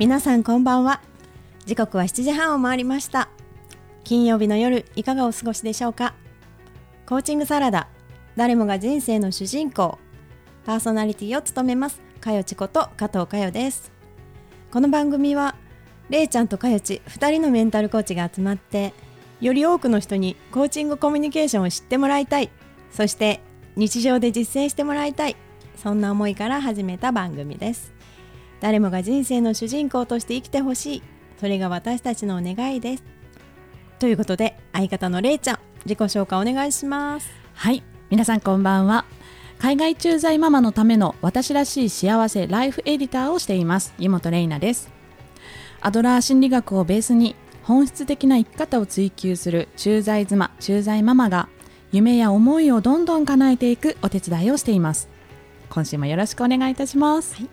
皆さんこんばんは。時刻は7時半を回りました。金曜日の夜いかがお過ごしでしょうか？コーチングサラダ。誰もが人生の主人公。パーソナリティを務めます。かよちこと加藤かよです。この番組はれいちゃんとかよち2人のメンタルコーチが集まってより多くの人にコーチングコミュニケーションを知ってもらいたい。そして日常で実践してもらいたい。そんな思いから始めた番組です。誰もが人生の主人公として生きてほしい。それが私たちの願いです。ということで相方のれいちゃん自己紹介お願いします。はい。皆さんこんばんは。海外駐在ママのための私らしい幸せライフエディターをしています。湯本玲奈です。アドラー心理学をベースに本質的な生き方を追求する駐在妻駐在ママが夢や思いをどんどん叶えていくお手伝いをしています。今週もよろしくお願いいたします、はい。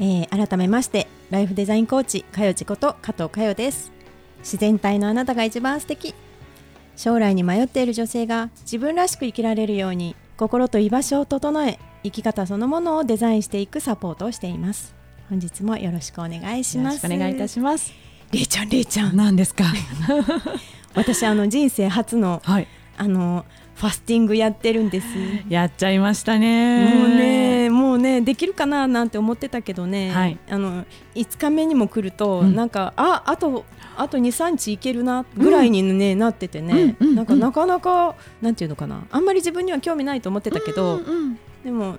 えー、改めましてライフデザインコーチかよちこと加藤かよです。自然体のあなたが一番素敵将来に迷っている女性が自分らしく生きられるように心と居場所を整え生き方そのものをデザインしていくサポートをしています。本日もよろしくお願いします。お願いいたします。れいちゃんれいちゃん。何ですか？私あの人生初の、はい、あのファスティングやってるんです。やっちゃいましたね。もうねもうねできるかななんて思ってたけどね、はい、あの5日目にも来ると、うん、なんかああとあと23日いけるなぐらいにね、うん、なっててね、うん、なんかなかなかなんていうのかな。あんまり自分には興味ないと思ってたけど、うんうん、でも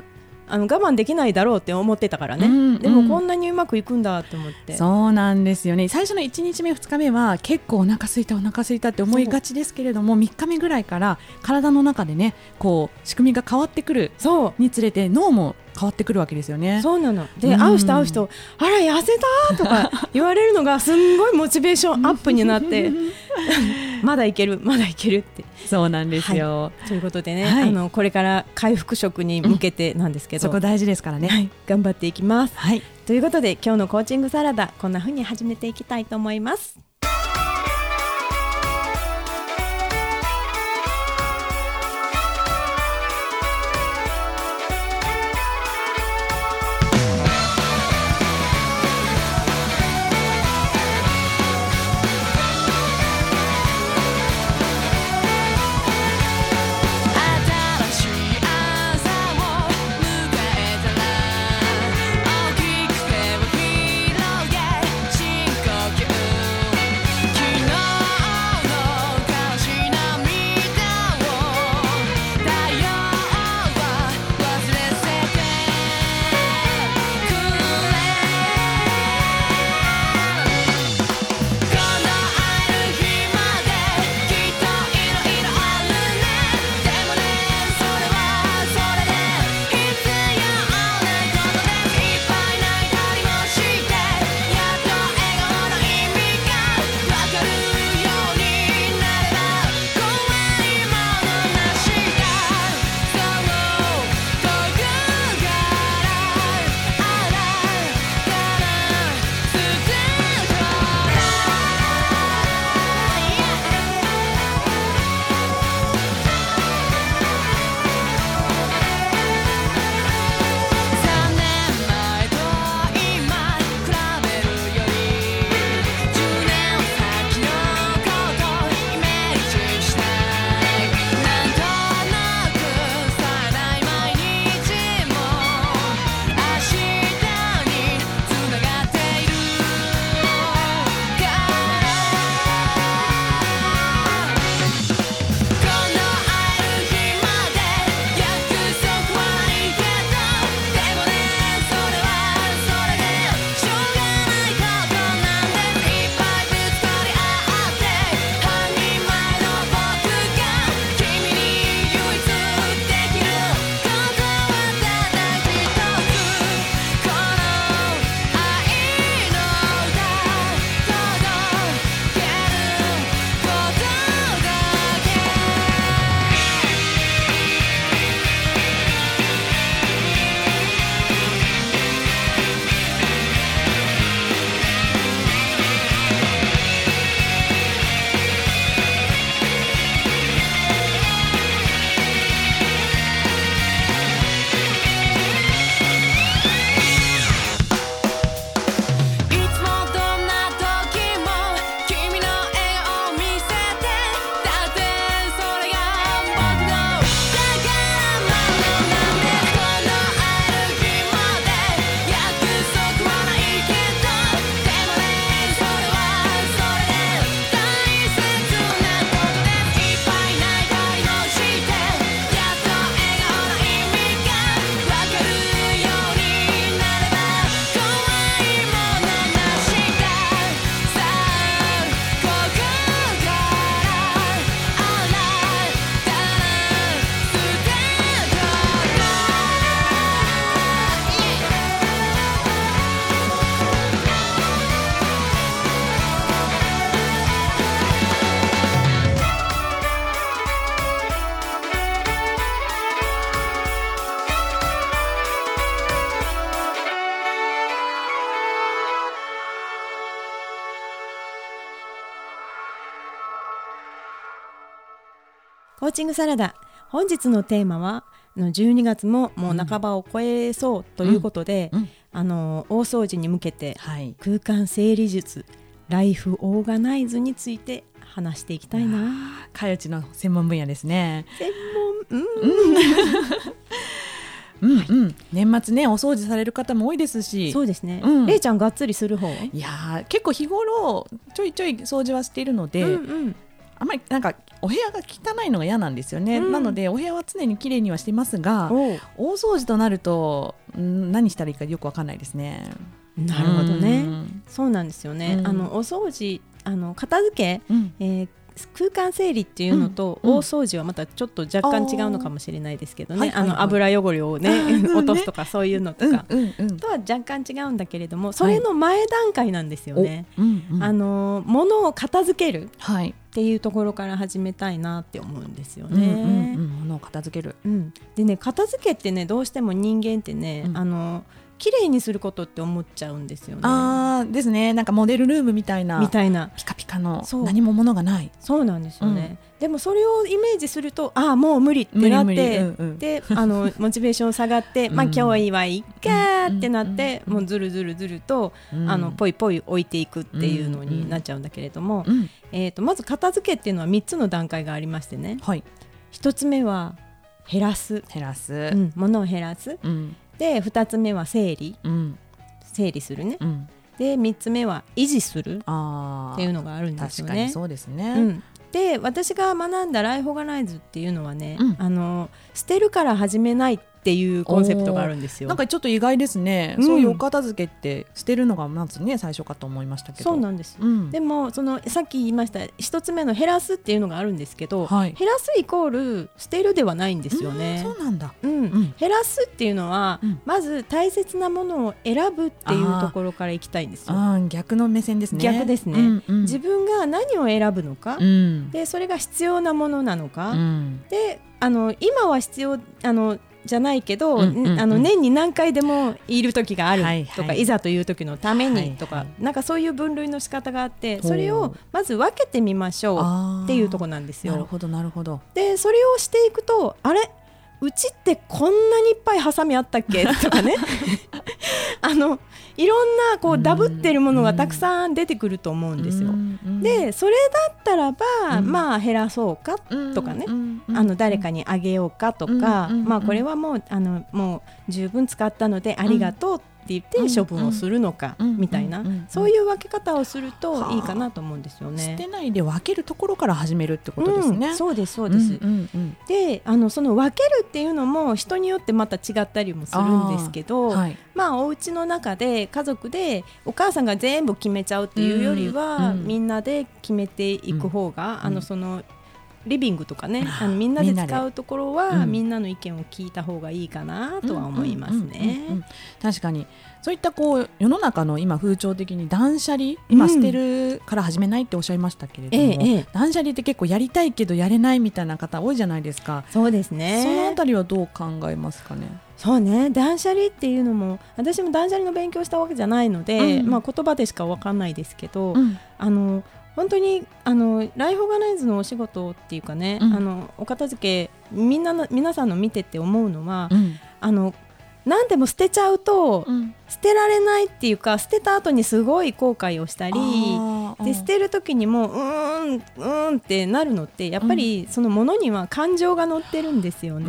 あの我慢できないだろうって思ってたからね、うんうん、でもこんなにうまくいくんだって思って。そうなんですよね。最初の1日目2日目は結構お腹空いたお腹空いたって思いがちですけれども3日目ぐらいから体の中でねこう仕組みが変わってくるにつれて脳も変わってくるわけですよね。そうなの。で、うん、会う人会う人あら痩せたとか 言われるのがすんごいモチベーションアップになって まだいけるまだいけるって。そうなんですよ、はい、ということでね、はい、あのこれから回復食に向けてなんですけど、うん、そこ大事ですからね、はい、頑張っていきます、ということで今日のコーチングサラダこんな風に始めていきたいと思います。ーチングサラダ。本日のテーマはあの12月ももう半ばを超えそうということで、うん。あの大掃除に向けてはい。空間整理術ライフオーガナイズについて話していきたいな。かよちの専門分野ですね。専門？うん。うん。うん年末ねお掃除される方も多いですし。そうですね、うん。れいちゃんがっつりする方？いやー結構日頃ちょいちょい掃除はしているので、うんうんあまりなんかお部屋が汚いのが嫌なんですよね、うん。なのでお部屋は常に綺麗にはしてますが大掃除となるとん何したらいいかよくわかんないですね。なるほどね、うん。そうなんですよね、うん。あのお掃除あの片付け、うん。えー空間整理っていうのと、大掃除はまたちょっと若干違うのかもしれないですけどね、はいはいはい。あの油汚れをねうん落とすとかそういうのとうんか、うんうん。とは若干違うんだけれどもそれの前段階なんですよね。おうんうん。あの物を片付ける。はいっていうところから始めたいなって思うんですようんうんね。うん。物を片付ける。うん。でね片付けってねどうしても人間ってね、うん。あの綺麗にすることって思っちゃうんですよね。あーですね。なんかモデルルームみたいな。みたいな。ピカピカの何も物がない。そうなんですよね、でもそれをイメージするとああもう無理ってなってうんうん。であの モチベーション下がって、まあうん。今日はいっかーってなって、うんもうずるずるずると、うん。あのポイポイ置いていくっていうのになっちゃうんだけれども、うんえー、とまず片付けっていうのは3つの段階がありましてね。はい。1つ目は減らす、減らす。うん、物を減らす。うん。で2つ目は整理。うん。整理するね。うん。で3つ目は維持する。あっていうのがあるんですよね。確かにそうですね、うん、で私が学んだライフオーガナイズっていうのはね、うん。あの捨てるから始めないっていうコンセプトがあるんですよ。なんかちょっと意外ですね、うん。そういうお片付けって捨てるのがまずね最初かと思いましたけど。そうなんです、うん。でもそのさっき言いました一つ目の減らすっていうのがあるんですけど、はい。減らすイコール捨てるではないんですよね。うん。そうなんだ。うん。うん。減らすっていうのは、うん。まず大切なものを選ぶっていうところからいきたいんですよ。逆の目線ですね。逆ですね。うんうん。自分が何を選ぶのか、うん。でそれが必要なものなのか、うん。であの今は必要あのじゃないけど、うんうんうんあの年に何回でもいる時があるはいとか、はいい。ざという時のためはいはい。にとか、なんかそういう分類の仕方があってそれをまず分けてみましょうっていうところなんですよ。なるほどなるほど。でそれをしていくとあれ？うちってこんなにいっぱいハサミあったっけ？とかね。あのいろんなこううん。ダブってるものがたくさん出てくると思うんですよ。でそれだったらば、うん。まあ減らそうかとかね。あの誰かにあげようかとか、まあこれはもうあのもう十分使ったのでありがとうって言って処分をするのかうんみたいな、そういう分け方をするとはあいいかなと思うんですよね。捨てないで分けるところから始めるってことですね、うんそうですそうです。んうんうん。であのその分けるっていうのも人によってまた違ったりもするんですけどはい。まあお家の中で家族でお母さんが全部決めちゃうっていうよりは、みんなで決めていく方が、あうん。のそのリビングとかねああのみんなで使うところはうん。みんなの意見を聞いた方がいいかなとは思いますうんうんうんねうん。確かに。そういったこう世の中の今風潮的に断捨離今うん捨てるから始めないっておっしゃいましたけれども、ええええ。断捨離って結構やりたいけどやれないみたいな方多いじゃないですか、そうですそのあね。たりはどう考えますかね？そうね。断捨離っていうのも私も断捨離の勉強したわけじゃないので、うん。まあ言葉でしかわかんないですけど、うん。あの本当にあのライフオーガナイズのお仕事っていうかね、うん。あのお片付けみんなの皆さんの見てて思うのは、うん。あの何でも捨てちゃうと、うん。捨てられないっていうか捨てた後にすごい後悔をしたりで捨てる時にもうーんうーんってなるのってやっぱりそのものには感情が乗ってるんですようん。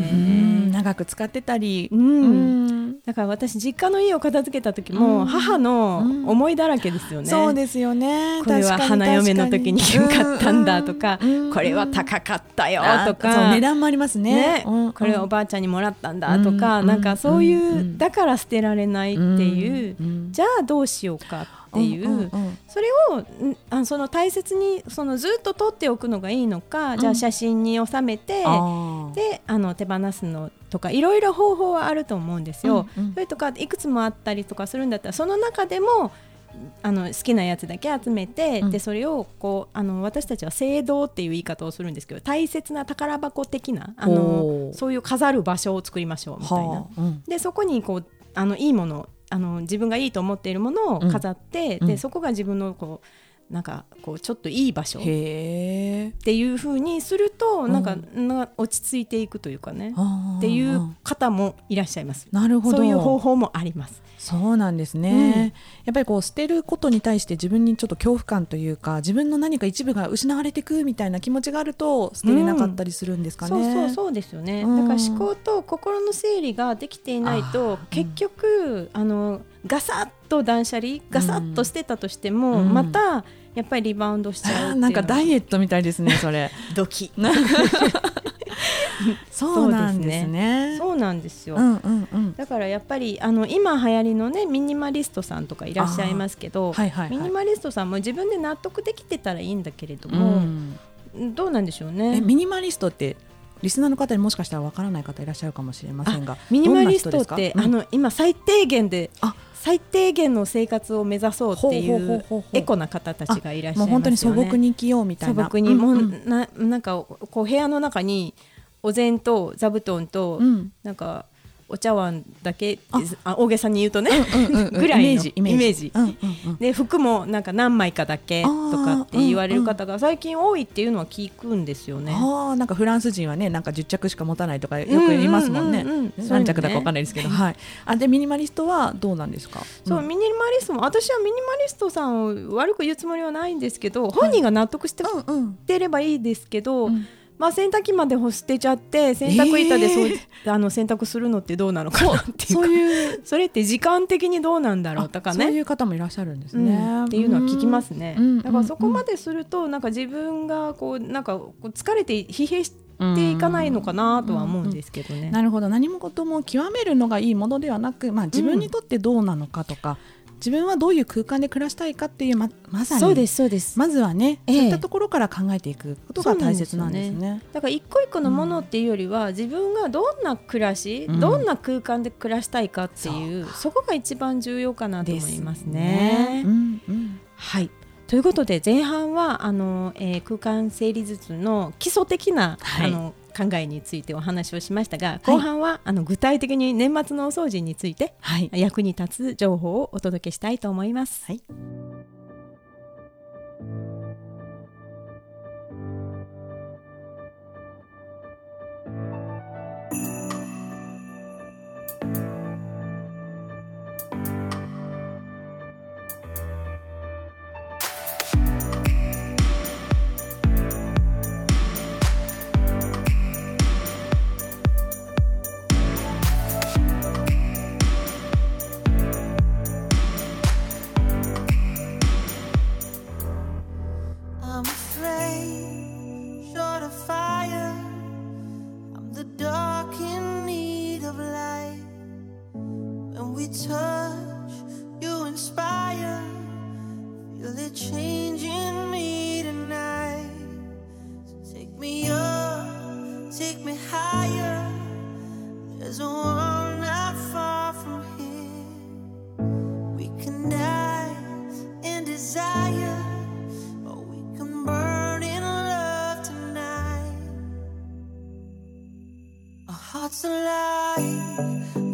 ね。長く使ってたり、うん。うん。だから私実家の家を片付けた時も、うん。母の思いだらけですよね。そうですよね。これは花嫁の時に買ったんだとか、うん。これは高かったよあとか値段もありますね。ね。うん。これはおばあちゃんにもらったんだとか、うん。なんかそういう、うん。だから捨てられないっていう、うん。じゃあどうしようかっていう、ん。ん。ん。それをんあその大切にそのずっと取っておくのがいいのか、じゃあ写真に収めてあー。であの手放すのとかいろいろ方法はあると思うんですよ。うんうん。それとかいくつもあったりとかするんだったらその中でもあの好きなやつだけ集めて、うん。でそれをこうあの私たちは聖堂っていう言い方をするんですけど大切な宝箱的なあほのう。そういう飾る場所を作りましょうみたいな。はあうん。でそこにこうあのいいものあの自分がいいと思っているものを飾って、うん。でそこが自分のこうなんかこうちょっといい場所っていう風にするとん。なんか、な落ち着いていくというかねっっていう方もいらっしゃいます。なるほど。そういう方法もあります。そうなんですね、やっぱりこう捨てることに対して自分にちょっと恐怖感というか自分の何か一部が失われていくみたいな気持ちがあると捨てれなかったりするんですかね、そうそうそうですよね。うん。だから思考と心の整理ができていないと結局、あのガサッと断捨離ガサッと捨てたとしても、うん。またやっぱりリバウンドしちゃうっていうのは。なんかダイエットみたいですねそれ。ドキ。そうなんですね。そうなんですよ。うんうんうん。だからやっぱりあの今流行りのねミニマリストさんとかいらっしゃいますけど、はいはいはい。ミニマリストさんも自分で納得できてたらいいんだけれどうも、ん。どうなんでしょうえね。ミニマリストってリスナーの方にもしかしたらわからない方いらっしゃるかもしれませんがミニマリストって、あの今最低限であ。最低限の生活を目指そうっていほうエコな方たちがいらっしゃいますよね。もう本当に素朴に生きようみたいな。素朴に、もううんうん。ななんかこう部屋の中にお膳と座布団と、うん。なんかお茶碗だけあ。あ大げさに言うとね、ぐらいの。イメージで服もなんか何枚かだけとかって言われる方が最近多いっていうのは聞くんですよね。ああなんかフランス人はねなんか10着しか持たないとかよく言いますもんね。何着だかわかんないですけど、はいあでミニマリストはどうなんですかそう、んミニマリストも私はミニマリストさんを悪く言うつもりはないんですけど本人が納得してうんうんてればいいですけど、うんまあ、洗濯機まで干捨てちゃって洗濯板でそう、あの洗濯するのってどうなのかなっていうかそういう。それって時間的にどうなんだろうとかね。そういう方もいらっしゃるんですうん。ね、っていうのは聞きますね、うん。だからそこまでするとなんか自分がこうなんかこう疲れて疲弊していかないのかなとは思うんですけどね。なるほど。何事も極めるのがいいものではなく、まあ、自分にとってどうなのかとか、自分はどういう空間で暮らしたいかっていうままさに。そうですそうです、まずはね、ええ。そういったところから考えていくことが大切なんですね。だから一個一個のものっていうよりは、自分がどんな暮らし、うん。どんな空間で暮らしたいかっていうそこが一番重要かなと思いますね。うんうん。はい。ということで前半はあの、えー空間整理術の基礎的な、はい。あの考えについてお話をしましたが後半は、あの具体的に年末のお掃除についてはい、役に立つ情報をお届けしたいと思います。はい hearts alive,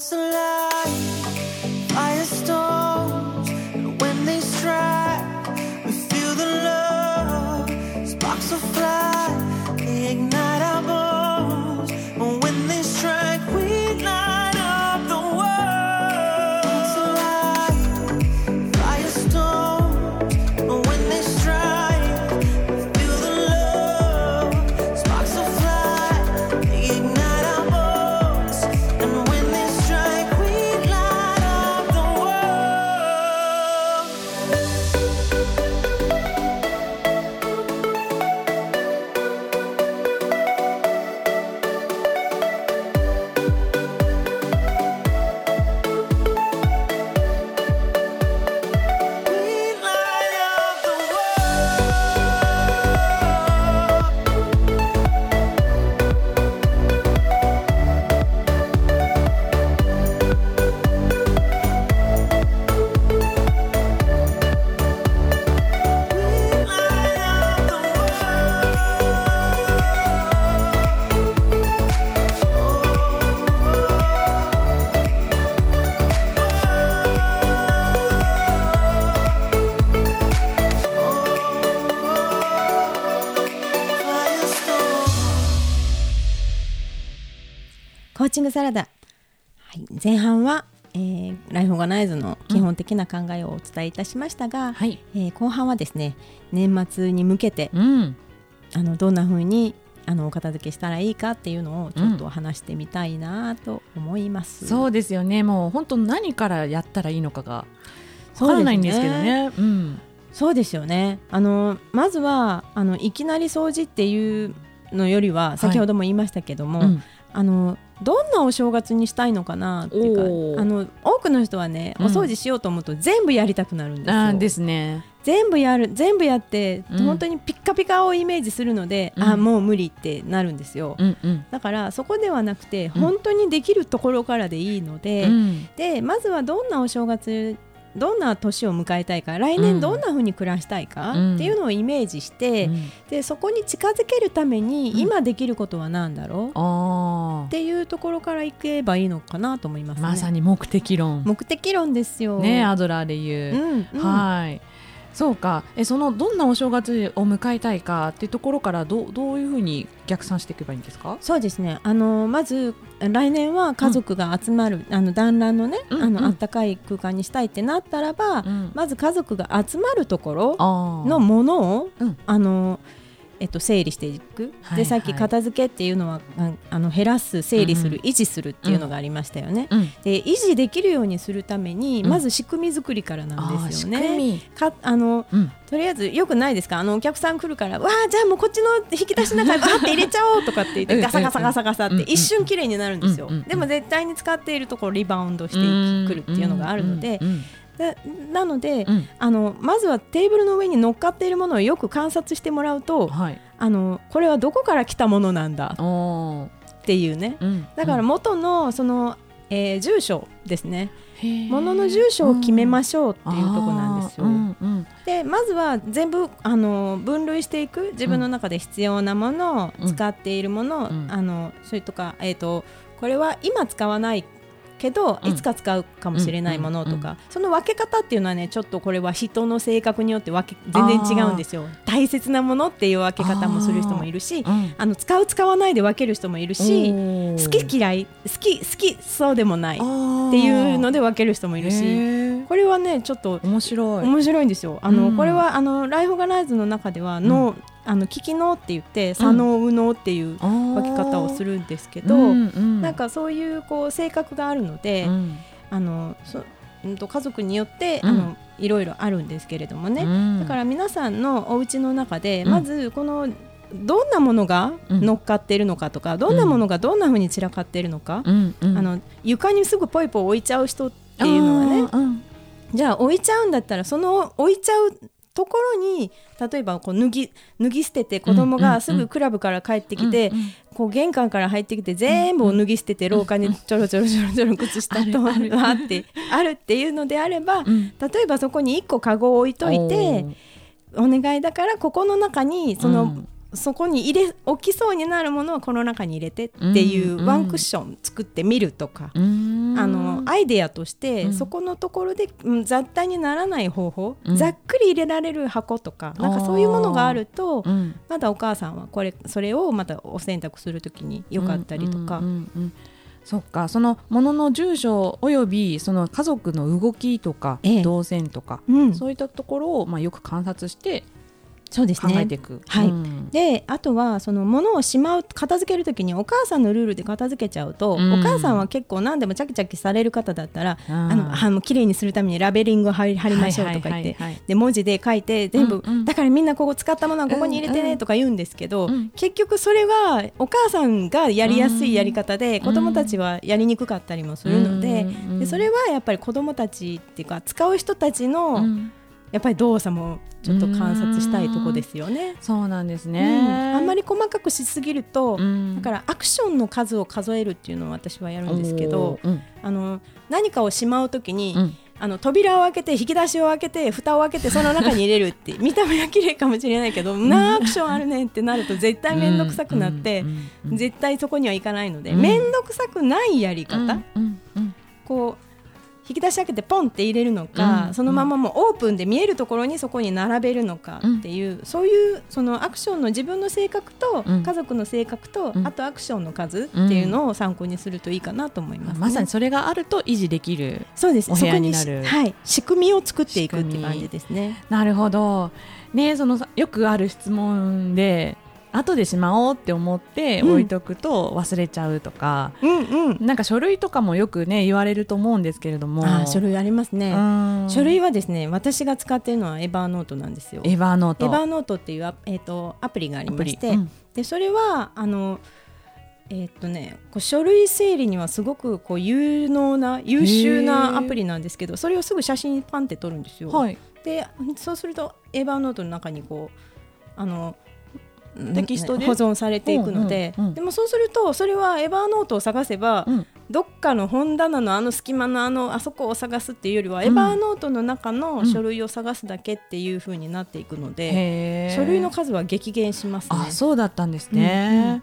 what's a lie? Firestorm. ナイズの基本的な考えをお伝えいたしましたが、はい。えー後半はですね年末に向けてうん。あのどんな風にあのお片付けしたらいいかっていうのをちょっと話してみたいなと思います。そうですよね。もう本当何からやったらいいのかがわからないんですけどね。うん。そうですよねあのまずはあのいきなり掃除っていうのよりは先ほども言いましたけども、うんあのどんなお正月にしたいのかなっていうかあの多くの人はね、うんお掃除しようと思うと全部やりたくなるんですよ。ですね。全部やる全部やって、うん本当にピッカピカをイメージするので、うんあもう無理ってなるんですよ。うんうん。だからそこではなくて、うん本当にできるところからでいいので、うんでまずはどんなお正月どんな年を迎えたいか来うん年どんな風に暮らしたいか、うんっていうのをイメージして、うんでそこに近づけるために、うん今できることは何だろうあっていうところからいけばいいのかなと思いますあ。ね。まさに目的論。目的論ですよ。ねアドラーで言う。うんうんはい。そうか。えそのどんなお正月を迎えたいかっていうところからどうどういうふうに逆算していけばいいんですか？そうですね。あのまず来年は家族が集まる、あの団らんのね、うんうん。あのあったかい空間にしたいってなったらば、うん。まず家族が集まるところのものを、うん。あのえっと、整理していく、はいでさっきはい片付けっていうのはああの減らす整理する、うん維持するっていうのがありましたよね、うん。で維持できるようにするために、うん。まず仕組み作りからなんですよね。み。かあのうん。とりあえずよくないですか？あのお客さん来るからわあじゃあもうこっちの引き出しの中にバーって入れちゃおうとかって言ってうんガサガサガサガサっうんて一瞬綺麗になるんですよ、でも絶対に使っているところリバウンドしてくるっていうのがあるのでなので、うん。あのまずはテーブルの上に乗っかっているものをよく観察してもらうとはい。あのこれはどこから来たものなんだ？っていうね。うん。だから元のその、えー住所ですね。うん物の住所を決めまししょうっていうところなんですよ。うんうんでまずは全部あの分類していく。自分の中で必要なもの、うん。使っているもの、うん。あのそれとか、えー、とこれは今使わないけど、うん。いつか使うかもしれないものとか、うんその分け方っていうのはねちょっとこれは人の性格によって分け全然違うんですよ。大切なものっていう分け方もする人もいるしうんあの使う使わないで分ける人もいるし好き嫌い好き好きそうでもないっていうので分ける人もいるへしー。これはねちょっと面白い。面白いんですよ。あの、うん。これはあのライフガナイズの中では脳、あの聞き脳って言って左脳右脳っていう分分け方をするんですけど、なんかそういうこう性格があるので、うん。あのそうんと家族によって、うん。あのいろいろあるんですけれどもね。うん。だから皆さんのお家の中で、うん。まずこのどんなものがうん。乗っかっているのかとか、どんなものがどんな風に散らかっているのか、うん。うん。あの床にすぐポイポイ置いちゃう人っていうのはね。じゃあ置いちゃうんだったらその置いちゃうところに例えばこう脱ぎ脱ぎ捨てて子供がすぐクラブから帰ってきて、こう玄関から入ってきて全部を脱ぎ捨てて廊下にちょろちょろちょろちょろ靴下とあるあってあるっていうのであればうん。例えばそこに1個カゴを置いといてお願いだからここの中にその、うんそこに入れ置きそうになるものはこの中に入れてっていううんワンクッション作ってみるとか。うん。あのアイデアとして、うんそこのところで、うん雑多にならない方法、うん。ざっくり入れられる箱とかなんかそういうものがあるとうん。まだお母さんはこれそれをまたお洗濯するときによかったりとか、うんうんうんうんそっか。そのものの住所およびその家族の動きとか、ええ。動線とか、うん。そういったところをまあよく観察してそうですね。考えていく。はい。うん。であとはその物をしまう片付けるときにお母さんのルールで片付けちゃうと、うん。お母さんは結構何でもチャキチャキされる方だったら、あーあのあの綺麗にするためにラベリングを貼りましょうとか言って、で文字で書いて全部、うんうん。だからみんなここ使ったものはここに入れてうんうん。ねとか言うんですけど、うん。結局それはお母さんがやりやすいやり方で、ん。子供たちはやりにくかったりもするので,、うんうん。でそれはやっぱり子供たちっていうか使う人たちの、うんやっぱり動作もちょっと観察したいとこですよね。そうなんですうん。ね。あんまり細かくしすぎると、うん。だからアクションの数を数えるっていうのを私はやるんですけどうん。あの何かをしまうときに、うん。あの扉を開けて引き出しを開けて蓋を開けてその中に入れるって 見た目は綺麗かもしれないけどなあアクションあるねってなると絶対面倒くさくなって、うんうんうん絶対そこにはいかないのでうん。面倒くさくないやり方、うんうんうん。こう引き出し開けてポンって入れるのか、うん。そのままもうオープンで見えるところにそこに並べるのかっていう、そういうそのアクションの自分の性格と、うん。家族の性格と、うん。あとアクションの数っていうのを参考にするといいかなと思います、ね。まさにそれがあると維持できるそうです。お部屋になる。しはい、仕組みを作っていくって感じですね。なるほど。ねそのさよくある質問で後でしまおうって思ってうん。置いとくと忘れちゃうとか、うんうん。なんか書類とかもよくね言われると思うんですけれども。書類ありますね、うん。書類はですね私が使っているのはエバーノートなんですよ。エヴァーノート。エバーノートっていうア,、えー、とアプリがありまして、うん。でそれはあのえーっとね、こう書類整理にはすごくこう有能な優秀なアプリなんですけどそれをすぐ写真パンって撮るんですよ。はい。でそうするとエバーノートの中にこうあのテキストで？保存されていくので、うんうんうん。でもそうするとそれはエバーノートを探せば、うん。どっかの本棚のあの隙間のあのあそこを探すっていうよりは、ん。エバーノートの中の書類を探すだけっていう風になっていくので、書類の数は激減しますね。あそうだったんですね、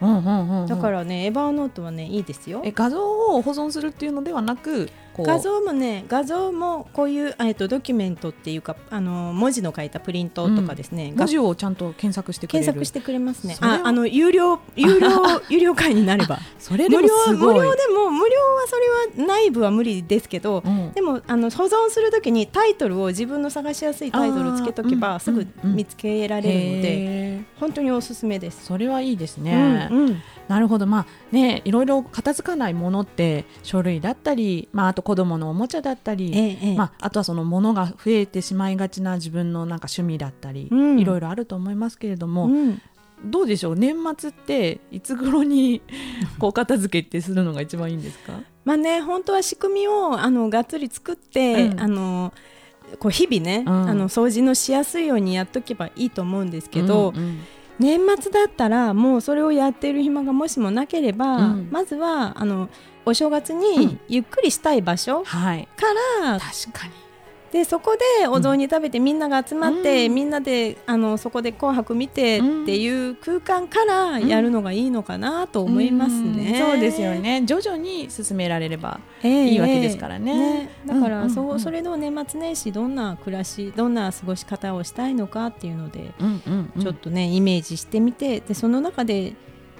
うんうんうんうん。だからね、エバーノートはねいいですよ。え。画像を保存するっていうのではなく画像もね画像もこういうえっとドキュメントっていうかあの文字の書いたプリントとかですね、文字をちゃんと検索してくれる。検索してくれますね。ああの有料有料 有料会になれば。それ無料無料でも無料はそれは内部は無理ですけど、うん。でもあの保存するときにタイトルを自分の探しやすいタイトルをつけとけばすぐうん見つけられるので、へー。本当におすすめです。それはいいですね、うんうんなるほど。まあねいろいろ片付かないものって書類だったり、まあ、あと子供のおもちゃだったり、ええええ。まあ、あとはその物が増えてしまいがちな自分のなんか趣味だったり、うん。いろいろあると思いますけれども、うん。どうでしょう？年末っていつ頃にこう片付けってするのが一番いいんですか？まあね本当は仕組みをあのがっつり作って、うん。あのこう日々ね、うん。あの掃除のしやすいようにやっとけばいいと思うんですけど、うんうん年末だったらもうそれをやっている暇がもしもなければ、うん。まずはあのお正月うにん。ゆっくりしたい場所はい。から、確かにでそこでお雑煮食べてみんなが集まって、うん。みんなであのそこで「紅白」見てっていう空間からやるのがいいのかなと思いますね。うん。そうですよね。徐々に進められればええ。いいわけですからね。だから、うんうんそううん。それの年末年始どんな暮らしどんな過ごし方をしたいのかっていうので、うんうんうん。ちょっとねイメージしてみてでその中で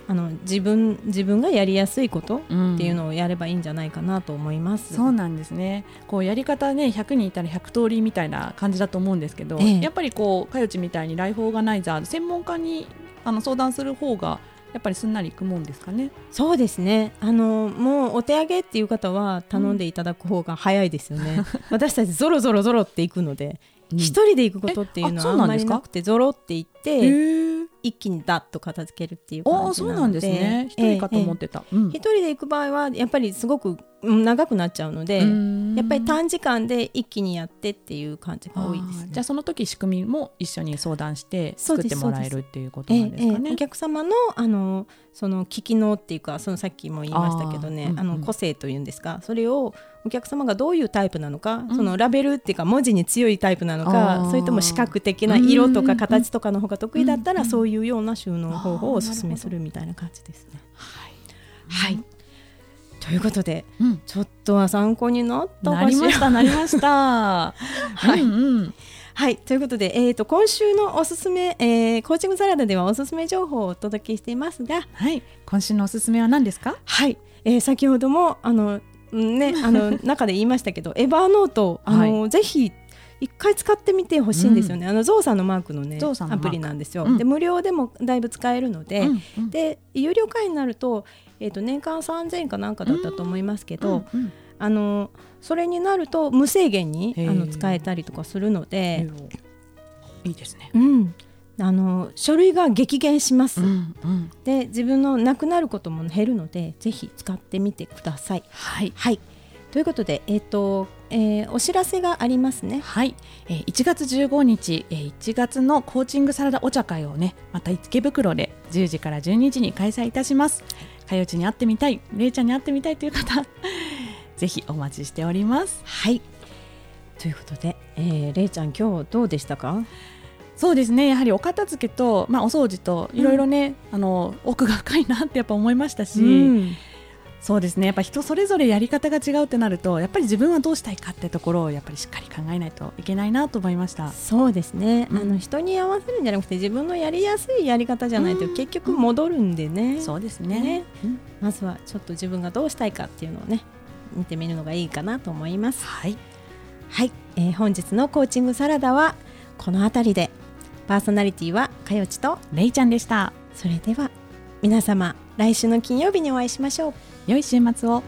あの自分自分がやりやすいことっていうのをやればいいんじゃないかなと思います。そうなんですね。こうやり方ね100人いたら100通りみたいな感じだと思うんですけど、ええ。やっぱりこうかよちみたいにライフオーガナイザー専門家にあの相談する方がやっぱりすんなりいくもんですかね。そうですね。あのもうお手上げっていう方は頼んでいただく方が早いですよね、私たちゾロゾロゾロっていくので一、人で行くことっていうのはあんまりなくてゾロって行って。一気にダッと片付けるっていうあ感じあそうなんですね。一人かと思ってた。うん一人で行く場合はやっぱりすごくうん長くなっちゃうので、うん。やっぱり短時間で一気にやってっていう感じが多いですね。じゃあその時仕組みも一緒に相談して作ってもらえるっていうことええなんですかね。ええお客様のあのその聞きのっていうかそのさっきも言いましたけどねあ、の個性というんですかそれをお客様がどういうタイプなのか、うん。そのラベルっていうか文字に強いタイプなのあかー。それとも視覚的な色とかうん形とかの方が得意だったら、うんそういうような収納方法をおあーなるほど。勧めするみたいな感じですね。はい。はいということでうん。ちょっとは参考になったなりましたなりました。はい。うんうんはいということで、えー、と今週のおすすめ、えーコーチングサラダではおすすめ情報をお届けしていますがはい。今週のおすすめは何ですか？はい、えー先ほどもあのうんねあの 中で言いましたけどエバーノートあの、ぜひ一回使ってみてほしいんですよね、あのゾウさんのマークのねアプリなんですよ、うん。で無料でもだいぶ使えるので、うんうん。で有料会員になると,、えー、と年間3000円かなんかだったと思いますけど、うんうん。あのそれになると無制限にあの使えたりとかするので、いいですね。うん、あの書類が激減します、うんうん。で自分のなくなることも減るのでぜひ使ってみてください。はい。はい。ということで、えっとえーお知らせがありますね。はい、えー、1月15日、えー、1月のコーチングサラダお茶会をねまた池袋で10時から12時に開催いたします。かよちに会ってみたい、れいちゃんに会ってみたいという方 ぜひお待ちしております。はいということで、えー、れいちゃん今日どうでしたか？そうですねやはりお片付けと、まあ、お掃除といろいろね、あの奥が深いなってやっぱ思いましたし、うんそうですね。やっぱ人それぞれやり方が違うってなるとやっぱり自分はどうしたいかってところをやっぱりしっかり考えないといけないなと思いました。そうですね、うん。あの人に合わせるんじゃなくて自分のやりやすいやり方じゃないとうん。結局戻るんでね、そうですね。ね。うん。まずはちょっと自分がどうしたいかっていうのをね見てみるのがいいかなと思います。はい。はい、えー本日のコーチングサラダはこの辺りで。パーソナリティはかよちと。れいちゃんでした。それでは皆様来週の金曜日にお会いしましょう良い週末を。